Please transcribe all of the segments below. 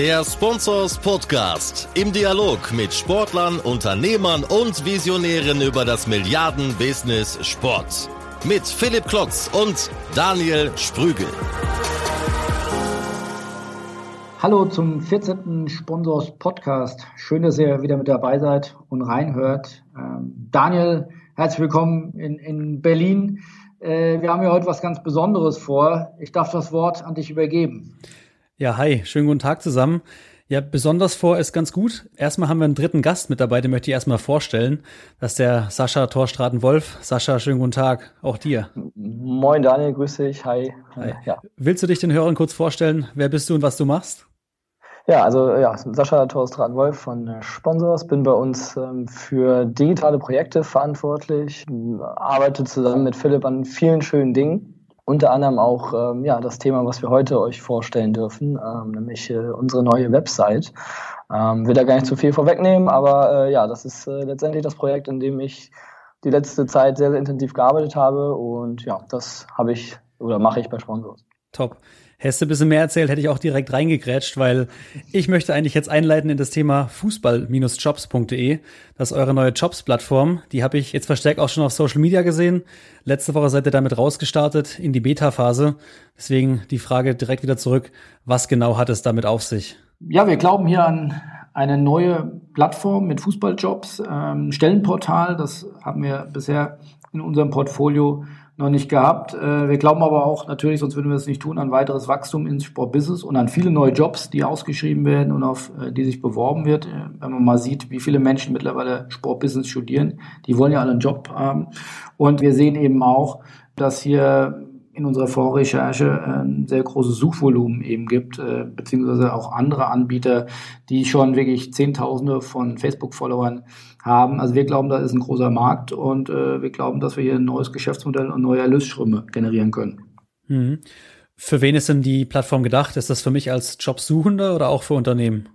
Der Sponsors Podcast im Dialog mit Sportlern, Unternehmern und Visionären über das Milliarden-Business Sport. Mit Philipp Klotz und Daniel Sprügel. Hallo zum 14. Sponsors Podcast. Schön, dass ihr wieder mit dabei seid und reinhört. Ähm, Daniel, herzlich willkommen in, in Berlin. Äh, wir haben ja heute was ganz Besonderes vor. Ich darf das Wort an dich übergeben. Ja, hi, schönen guten Tag zusammen. Ja, besonders vor ist ganz gut. Erstmal haben wir einen dritten Gast mit dabei, den möchte ich erstmal vorstellen. Das ist der Sascha Torstraten-Wolf. Sascha, schönen guten Tag, auch dir. Moin Daniel, grüße dich, hi. hi. Ja. Willst du dich den Hörern kurz vorstellen? Wer bist du und was du machst? Ja, also ja, Sascha Torstraten-Wolf von Sponsors, bin bei uns ähm, für digitale Projekte verantwortlich, arbeite zusammen mit Philipp an vielen schönen Dingen unter anderem auch ähm, ja, das Thema, was wir heute euch vorstellen dürfen, ähm, nämlich äh, unsere neue Website. Ähm, will da gar nicht zu viel vorwegnehmen, aber äh, ja, das ist äh, letztendlich das Projekt, in dem ich die letzte Zeit sehr, sehr intensiv gearbeitet habe und ja, das habe ich oder mache ich bei Sponsors. Top. Hättest du ein bisschen mehr erzählt, hätte ich auch direkt reingegrätscht, weil ich möchte eigentlich jetzt einleiten in das Thema fußball-jobs.de. Das ist eure neue Jobs-Plattform. Die habe ich jetzt verstärkt auch schon auf Social Media gesehen. Letzte Woche seid ihr damit rausgestartet in die Beta-Phase. Deswegen die Frage direkt wieder zurück. Was genau hat es damit auf sich? Ja, wir glauben hier an eine neue Plattform mit Fußballjobs, ähm, Stellenportal. Das haben wir bisher in unserem Portfolio noch nicht gehabt. Äh, wir glauben aber auch natürlich, sonst würden wir es nicht tun, an weiteres Wachstum ins Sportbusiness und an viele neue Jobs, die ausgeschrieben werden und auf äh, die sich beworben wird. Äh, wenn man mal sieht, wie viele Menschen mittlerweile Sportbusiness studieren, die wollen ja alle einen Job haben. Und wir sehen eben auch, dass hier in unserer Vorrecherche ein sehr großes Suchvolumen eben gibt, beziehungsweise auch andere Anbieter, die schon wirklich Zehntausende von Facebook-Followern haben. Also wir glauben, da ist ein großer Markt und äh, wir glauben, dass wir hier ein neues Geschäftsmodell und neue Erlösströme generieren können. Mhm. Für wen ist denn die Plattform gedacht? Ist das für mich als Jobsuchender oder auch für Unternehmen?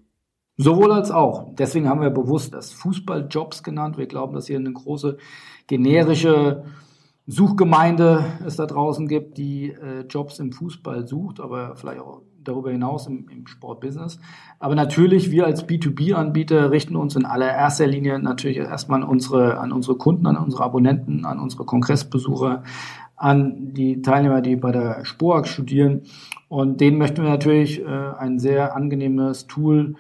Sowohl als auch. Deswegen haben wir bewusst das Fußballjobs genannt. Wir glauben, dass hier eine große generische Suchgemeinde es da draußen gibt, die äh, Jobs im Fußball sucht, aber vielleicht auch darüber hinaus im, im Sportbusiness. Aber natürlich, wir als B2B-Anbieter richten uns in allererster Linie natürlich erstmal an unsere, an unsere Kunden, an unsere Abonnenten, an unsere Kongressbesucher, an die Teilnehmer, die bei der SPOAG studieren. Und denen möchten wir natürlich äh, ein sehr angenehmes Tool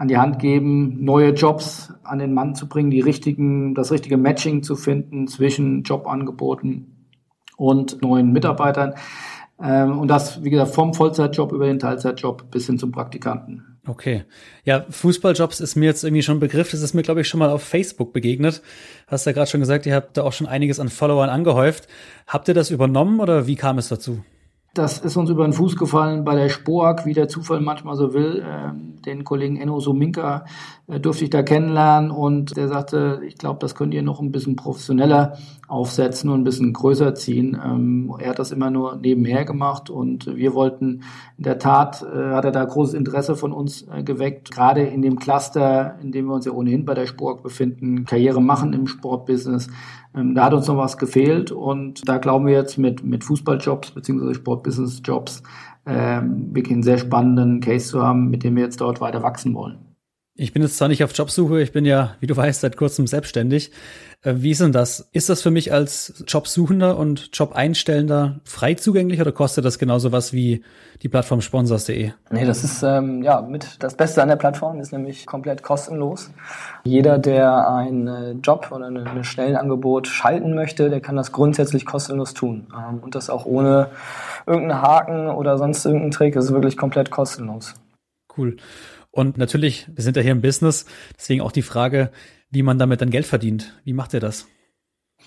an die Hand geben, neue Jobs an den Mann zu bringen, die richtigen, das richtige Matching zu finden zwischen Jobangeboten und neuen Mitarbeitern. Ähm, und das, wie gesagt, vom Vollzeitjob über den Teilzeitjob bis hin zum Praktikanten. Okay. Ja, Fußballjobs ist mir jetzt irgendwie schon ein Begriff. Das ist mir, glaube ich, schon mal auf Facebook begegnet. Hast ja gerade schon gesagt, ihr habt da auch schon einiges an Followern angehäuft. Habt ihr das übernommen oder wie kam es dazu? Das ist uns über den Fuß gefallen bei der Spoak, wie der Zufall manchmal so will. Ähm, den Kollegen Enno Sominka durfte ich da kennenlernen und der sagte, ich glaube, das könnt ihr noch ein bisschen professioneller aufsetzen und ein bisschen größer ziehen. Ähm, er hat das immer nur nebenher gemacht und wir wollten, in der Tat äh, hat er da großes Interesse von uns äh, geweckt, gerade in dem Cluster, in dem wir uns ja ohnehin bei der Spoak befinden, Karriere machen im Sportbusiness ähm, da hat uns noch was gefehlt und da glauben wir jetzt mit, mit Fußballjobs bzw. Sportbusinessjobs ähm, wirklich einen sehr spannenden Case zu haben, mit dem wir jetzt dort weiter wachsen wollen. Ich bin jetzt zwar nicht auf Jobsuche, ich bin ja, wie du weißt, seit kurzem selbstständig. Äh, wie ist denn das? Ist das für mich als Jobsuchender und Job-Einstellender frei zugänglich oder kostet das genauso was wie die Plattform sponsors.de? Nee, das ist ähm, ja mit das Beste an der Plattform ist nämlich komplett kostenlos. Jeder, der einen äh, Job oder ein Stellenangebot schalten möchte, der kann das grundsätzlich kostenlos tun. Ähm, und das auch ohne irgendeinen Haken oder sonst irgendeinen Trick. Das ist wirklich komplett kostenlos. Cool. Und natürlich, wir sind ja hier im Business, deswegen auch die Frage, wie man damit dann Geld verdient. Wie macht ihr das?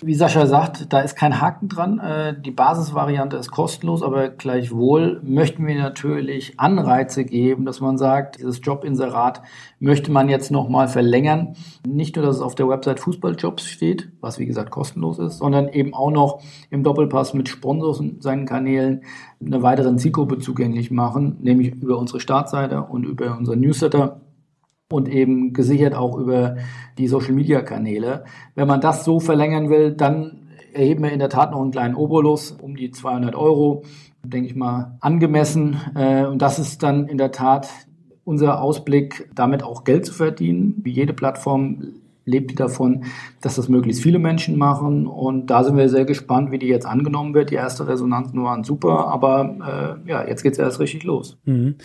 Wie Sascha sagt, da ist kein Haken dran. Äh, die Basisvariante ist kostenlos, aber gleichwohl möchten wir natürlich Anreize geben, dass man sagt, dieses Jobinserat möchte man jetzt nochmal verlängern. Nicht nur, dass es auf der Website Fußballjobs steht, was wie gesagt kostenlos ist, sondern eben auch noch im Doppelpass mit Sponsors und seinen Kanälen eine weitere Zielgruppe zugänglich machen, nämlich über unsere Startseite und über unser Newsletter und eben gesichert auch über die Social-Media-Kanäle. Wenn man das so verlängern will, dann erheben wir in der Tat noch einen kleinen Obolus um die 200 Euro, denke ich mal, angemessen. Äh, und das ist dann in der Tat unser Ausblick, damit auch Geld zu verdienen. Wie jede Plattform lebt die davon, dass das möglichst viele Menschen machen. Und da sind wir sehr gespannt, wie die jetzt angenommen wird. Die erste Resonanzen waren super, aber äh, ja, jetzt geht es erst richtig los. Mhm.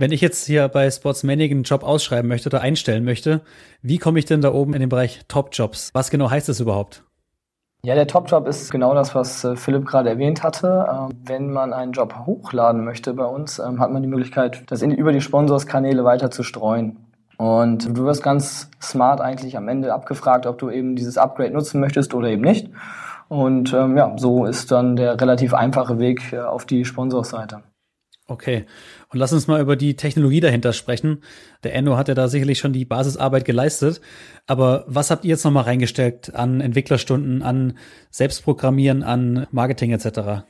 Wenn ich jetzt hier bei Sportsmanic einen Job ausschreiben möchte oder einstellen möchte, wie komme ich denn da oben in den Bereich Top Jobs? Was genau heißt das überhaupt? Ja, der Top-Job ist genau das, was äh, Philipp gerade erwähnt hatte. Ähm, wenn man einen Job hochladen möchte bei uns, ähm, hat man die Möglichkeit, das in, über die Sponsorskanäle weiter zu streuen. Und du wirst ganz smart eigentlich am Ende abgefragt, ob du eben dieses Upgrade nutzen möchtest oder eben nicht. Und ähm, ja, so ist dann der relativ einfache Weg äh, auf die Sponsorseite. Okay. Und lass uns mal über die Technologie dahinter sprechen. Der Enno hat ja da sicherlich schon die Basisarbeit geleistet. Aber was habt ihr jetzt nochmal reingesteckt an Entwicklerstunden, an Selbstprogrammieren, an Marketing etc.?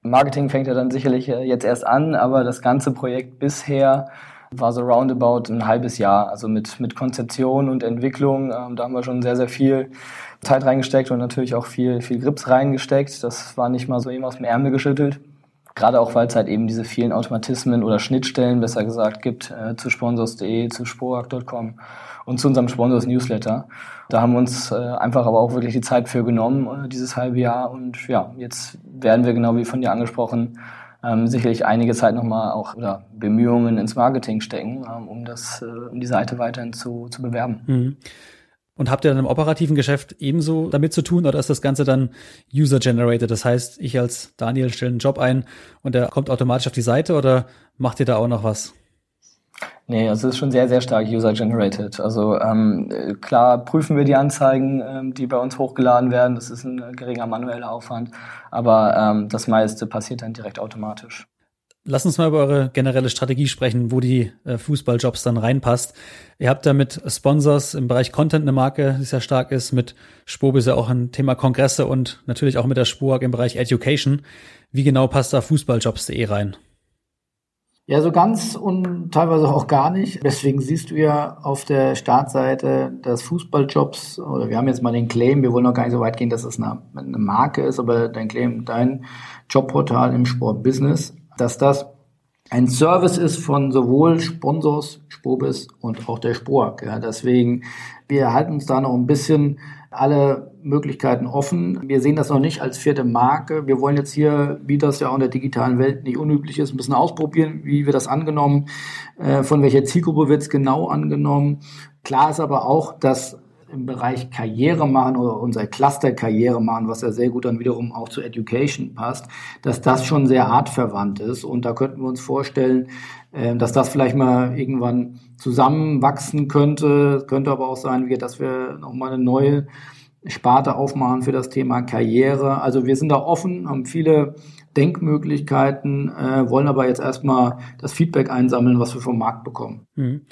Marketing fängt ja dann sicherlich äh, jetzt erst an, aber das ganze Projekt bisher war so roundabout ein halbes Jahr. Also mit, mit Konzeption und Entwicklung, ähm, da haben wir schon sehr, sehr viel Zeit reingesteckt und natürlich auch viel, viel Grips reingesteckt. Das war nicht mal so eben aus dem Ärmel geschüttelt. Gerade auch, weil es halt eben diese vielen Automatismen oder Schnittstellen, besser gesagt, gibt äh, zu sponsors.de, zu sporak.com und zu unserem Sponsors Newsletter. Da haben wir uns äh, einfach aber auch wirklich die Zeit für genommen, äh, dieses halbe Jahr. Und ja, jetzt werden wir, genau wie von dir angesprochen, ähm, sicherlich einige Zeit nochmal auch oder Bemühungen ins Marketing stecken, ähm, um das, äh, um die Seite weiterhin zu, zu bewerben. Mhm. Und habt ihr dann im operativen Geschäft ebenso damit zu tun oder ist das Ganze dann user-generated? Das heißt, ich als Daniel stelle einen Job ein und der kommt automatisch auf die Seite oder macht ihr da auch noch was? Nee, also es ist schon sehr, sehr stark user-generated. Also ähm, klar prüfen wir die Anzeigen, ähm, die bei uns hochgeladen werden. Das ist ein geringer manueller Aufwand. Aber ähm, das meiste passiert dann direkt automatisch. Lass uns mal über eure generelle Strategie sprechen, wo die äh, Fußballjobs dann reinpasst. Ihr habt da mit Sponsors im Bereich Content eine Marke, die sehr stark ist. Mit Spobis ja auch ein Thema Kongresse und natürlich auch mit der Spurg im Bereich Education. Wie genau passt da Fußballjobs.de rein? Ja, so ganz und teilweise auch gar nicht. Deswegen siehst du ja auf der Startseite, dass Fußballjobs, oder wir haben jetzt mal den Claim, wir wollen noch gar nicht so weit gehen, dass es eine, eine Marke ist, aber dein Claim, dein Jobportal im Sportbusiness dass das ein Service ist von sowohl Sponsors, Spobis und auch der Spork. Ja, deswegen, wir halten uns da noch ein bisschen alle Möglichkeiten offen. Wir sehen das noch nicht als vierte Marke. Wir wollen jetzt hier, wie das ja auch in der digitalen Welt nicht unüblich ist, ein bisschen ausprobieren, wie wird das angenommen, äh, von welcher Zielgruppe wird es genau angenommen. Klar ist aber auch, dass im Bereich Karriere machen oder unser Cluster Karriere machen, was ja sehr gut dann wiederum auch zu Education passt, dass das schon sehr artverwandt ist. Und da könnten wir uns vorstellen, äh, dass das vielleicht mal irgendwann zusammenwachsen könnte. Könnte aber auch sein, dass wir nochmal eine neue Sparte aufmachen für das Thema Karriere. Also wir sind da offen, haben viele Denkmöglichkeiten, äh, wollen aber jetzt erstmal das Feedback einsammeln, was wir vom Markt bekommen. Mhm.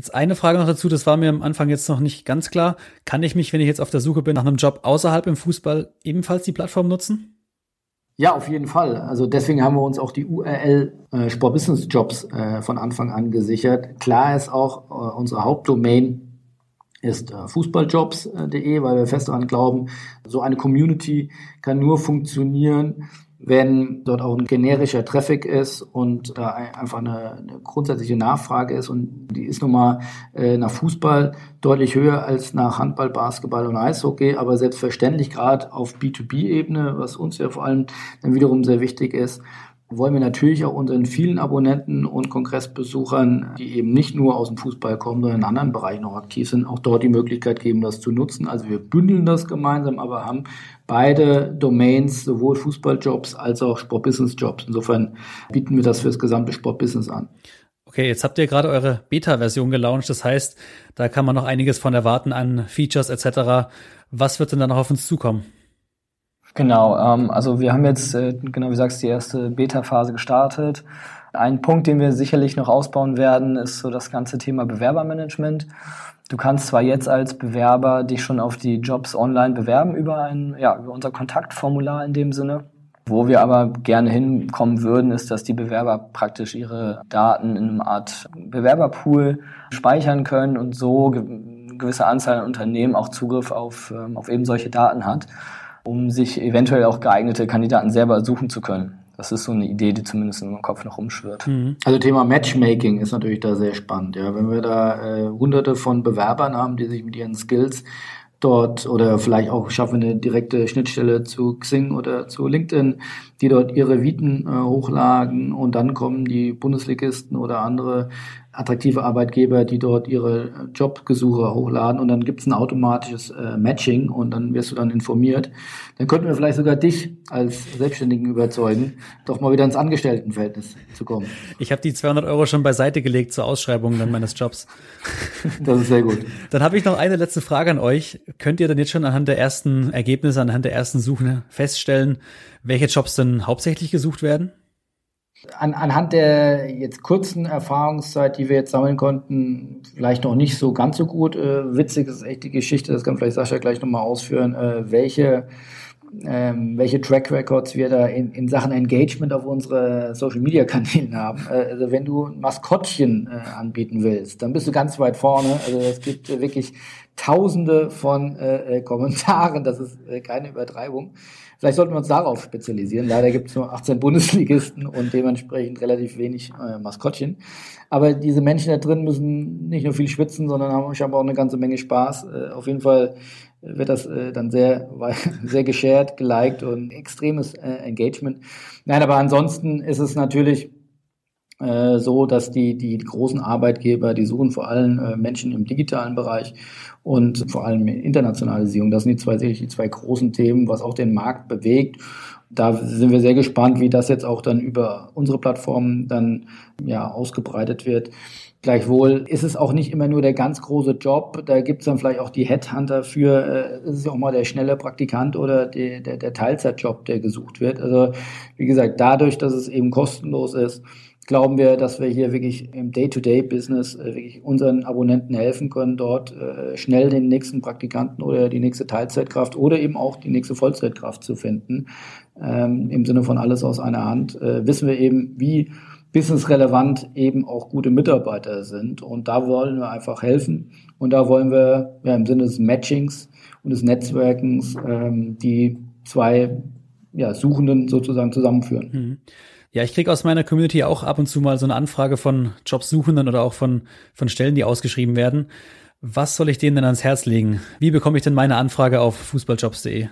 Jetzt eine Frage noch dazu, das war mir am Anfang jetzt noch nicht ganz klar. Kann ich mich, wenn ich jetzt auf der Suche bin nach einem Job außerhalb im Fußball, ebenfalls die Plattform nutzen? Ja, auf jeden Fall. Also deswegen haben wir uns auch die URL äh, Sport Business Jobs äh, von Anfang an gesichert. Klar ist auch äh, unsere Hauptdomain ist äh, fußballjobs.de, weil wir fest daran glauben, so eine Community kann nur funktionieren, wenn dort auch ein generischer Traffic ist und da einfach eine, eine grundsätzliche Nachfrage ist und die ist nun mal äh, nach Fußball deutlich höher als nach Handball, Basketball und Eishockey, aber selbstverständlich gerade auf B2B-Ebene, was uns ja vor allem dann wiederum sehr wichtig ist, wollen wir natürlich auch unseren vielen Abonnenten und Kongressbesuchern, die eben nicht nur aus dem Fußball kommen, sondern in anderen Bereichen auch aktiv sind, auch dort die Möglichkeit geben, das zu nutzen. Also wir bündeln das gemeinsam, aber haben beide Domains, sowohl Fußballjobs als auch Sportbusinessjobs. Insofern bieten wir das für das gesamte Sportbusiness an. Okay, jetzt habt ihr gerade eure Beta-Version gelauncht. Das heißt, da kann man noch einiges von erwarten an Features etc. Was wird denn da noch auf uns zukommen? Genau, ähm, also wir haben jetzt, äh, genau wie sagst, die erste Beta-Phase gestartet. Ein Punkt, den wir sicherlich noch ausbauen werden, ist so das ganze Thema Bewerbermanagement. Du kannst zwar jetzt als Bewerber dich schon auf die Jobs online bewerben über ein, ja, über unser Kontaktformular in dem Sinne. Wo wir aber gerne hinkommen würden, ist, dass die Bewerber praktisch ihre Daten in einer Art Bewerberpool speichern können und so eine gewisse Anzahl an Unternehmen auch Zugriff auf, ähm, auf eben solche Daten hat um sich eventuell auch geeignete Kandidaten selber suchen zu können. das ist so eine Idee, die zumindest in meinem Kopf noch rumschwirrt. Mhm. Also Thema Matchmaking ist natürlich da sehr spannend. Ja, wenn wir da äh, hunderte von Bewerbern haben, die sich mit ihren Skills dort oder vielleicht auch schaffen eine direkte Schnittstelle zu Xing oder zu LinkedIn, die dort ihre Viten äh, hochladen und dann kommen die Bundesligisten oder andere attraktive Arbeitgeber, die dort ihre Jobgesuche hochladen und dann gibt es ein automatisches äh, Matching und dann wirst du dann informiert. Dann könnten wir vielleicht sogar dich als Selbstständigen überzeugen, doch mal wieder ins Angestelltenverhältnis zu kommen. Ich habe die 200 Euro schon beiseite gelegt zur Ausschreibung dann meines Jobs. Das ist sehr gut. Dann habe ich noch eine letzte Frage an euch. Könnt ihr denn jetzt schon anhand der ersten Ergebnisse, anhand der ersten Suche feststellen, welche Jobs denn hauptsächlich gesucht werden? An, anhand der jetzt kurzen Erfahrungszeit, die wir jetzt sammeln konnten, vielleicht noch nicht so ganz so gut. Äh, witzig ist echt die Geschichte, das kann vielleicht Sascha gleich nochmal ausführen, äh, welche, ähm, welche Track Records wir da in, in Sachen Engagement auf unsere Social Media Kanälen haben. Äh, also wenn du ein Maskottchen äh, anbieten willst, dann bist du ganz weit vorne. Also es gibt wirklich Tausende von äh, äh Kommentaren, das ist äh, keine Übertreibung. Vielleicht sollten wir uns darauf spezialisieren. Leider gibt es nur 18 Bundesligisten und dementsprechend relativ wenig äh, Maskottchen. Aber diese Menschen da drin müssen nicht nur viel schwitzen, sondern haben scheinbar auch eine ganze Menge Spaß. Äh, auf jeden Fall wird das äh, dann sehr, sehr geshared, geliked und extremes äh, Engagement. Nein, aber ansonsten ist es natürlich äh, so, dass die, die, großen Arbeitgeber, die suchen vor allem äh, Menschen im digitalen Bereich und vor allem Internationalisierung. Das sind die zwei, die zwei großen Themen, was auch den Markt bewegt. Da sind wir sehr gespannt, wie das jetzt auch dann über unsere Plattformen dann ja ausgebreitet wird. Gleichwohl ist es auch nicht immer nur der ganz große Job. Da gibt es dann vielleicht auch die Headhunter für, äh, ist es auch mal der schnelle Praktikant oder die, der, der Teilzeitjob, der gesucht wird. Also wie gesagt, dadurch, dass es eben kostenlos ist, glauben wir, dass wir hier wirklich im Day-to-Day-Business äh, wirklich unseren Abonnenten helfen können, dort äh, schnell den nächsten Praktikanten oder die nächste Teilzeitkraft oder eben auch die nächste Vollzeitkraft zu finden. Ähm, Im Sinne von alles aus einer Hand äh, wissen wir eben, wie businessrelevant eben auch gute Mitarbeiter sind. Und da wollen wir einfach helfen. Und da wollen wir ja, im Sinne des Matchings und des Netzwerkens ähm, die zwei ja, Suchenden sozusagen zusammenführen. Mhm. Ja, ich kriege aus meiner Community auch ab und zu mal so eine Anfrage von Jobsuchenden oder auch von, von Stellen, die ausgeschrieben werden. Was soll ich denen denn ans Herz legen? Wie bekomme ich denn meine Anfrage auf fußballjobs.de?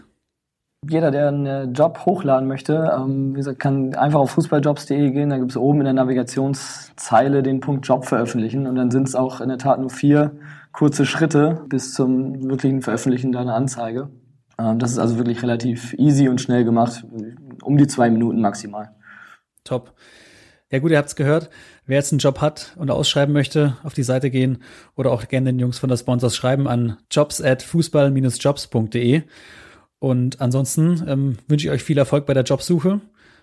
Jeder, der einen Job hochladen möchte, ähm, wie gesagt, kann einfach auf fußballjobs.de gehen. Da gibt es oben in der Navigationszeile den Punkt Job veröffentlichen und dann sind es auch in der Tat nur vier kurze Schritte bis zum wirklichen Veröffentlichen deiner Anzeige. Ähm, das ist also wirklich relativ easy und schnell gemacht, um die zwei Minuten maximal. Top. Ja gut, ihr habt's gehört. Wer jetzt einen Job hat und ausschreiben möchte, auf die Seite gehen oder auch gerne den Jungs von der Sponsors schreiben an jobs at fußball-jobs.de. Und ansonsten ähm, wünsche ich euch viel Erfolg bei der Jobsuche.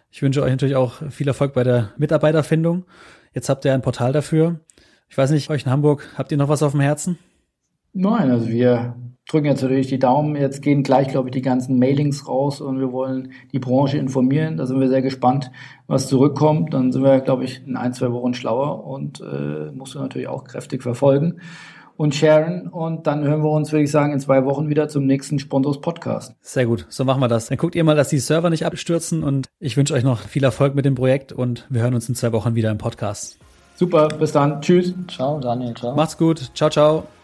Ich wünsche euch natürlich auch viel Erfolg bei der Mitarbeiterfindung. Jetzt habt ihr ein Portal dafür. Ich weiß nicht, euch in Hamburg, habt ihr noch was auf dem Herzen? Nein, also wir drücken jetzt natürlich die Daumen. Jetzt gehen gleich, glaube ich, die ganzen Mailings raus und wir wollen die Branche informieren. Da sind wir sehr gespannt, was zurückkommt. Dann sind wir, glaube ich, in ein, zwei Wochen schlauer und äh, musst du natürlich auch kräftig verfolgen und sharen. Und dann hören wir uns, würde ich sagen, in zwei Wochen wieder zum nächsten Sponsors Podcast. Sehr gut, so machen wir das. Dann guckt ihr mal, dass die Server nicht abstürzen und ich wünsche euch noch viel Erfolg mit dem Projekt und wir hören uns in zwei Wochen wieder im Podcast. Super, bis dann. Tschüss. Ciao, Daniel. Ciao. Macht's gut. Ciao, ciao.